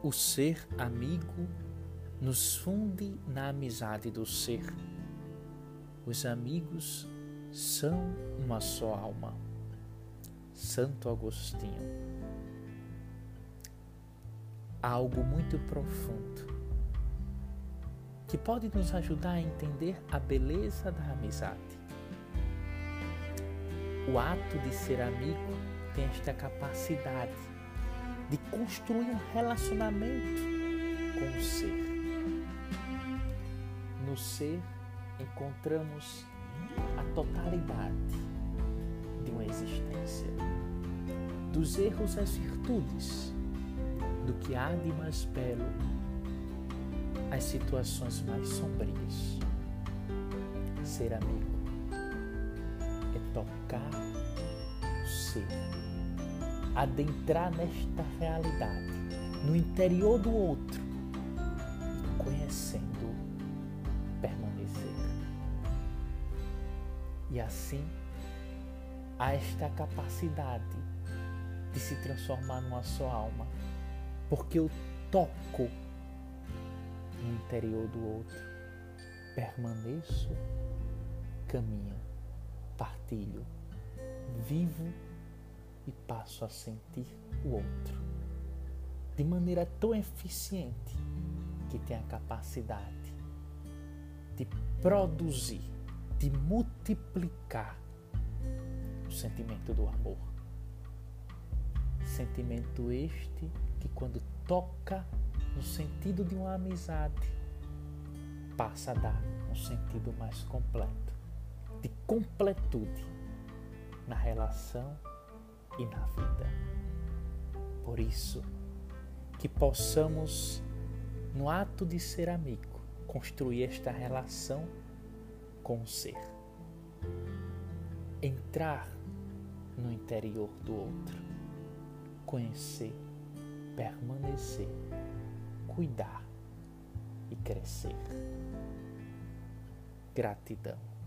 O ser amigo nos funde na amizade do ser. Os amigos são uma só alma. Santo Agostinho. Algo muito profundo que pode nos ajudar a entender a beleza da amizade. O ato de ser amigo tem esta capacidade de construir um relacionamento com o ser. No ser encontramos a totalidade de uma existência, dos erros às virtudes, do que há de mais belo as situações mais sombrias. Ser amigo é tocar o ser, adentrar nesta realidade, no interior do outro conhecendo, permanecer. E assim, há esta capacidade de se transformar numa só alma, porque eu toco no interior do outro. Permaneço, caminho, partilho, vivo e passo a sentir o outro. De maneira tão eficiente que tem a capacidade de produzir, de multiplicar o sentimento do amor. Sentimento este que, quando toca no sentido de uma amizade, passa a dar um sentido mais completo, de completude na relação e na vida. Por isso, que possamos, no ato de ser amigo, construir esta relação com o ser. Entrar no interior do outro, conhecer, permanecer cuidar e crescer. Gratidão.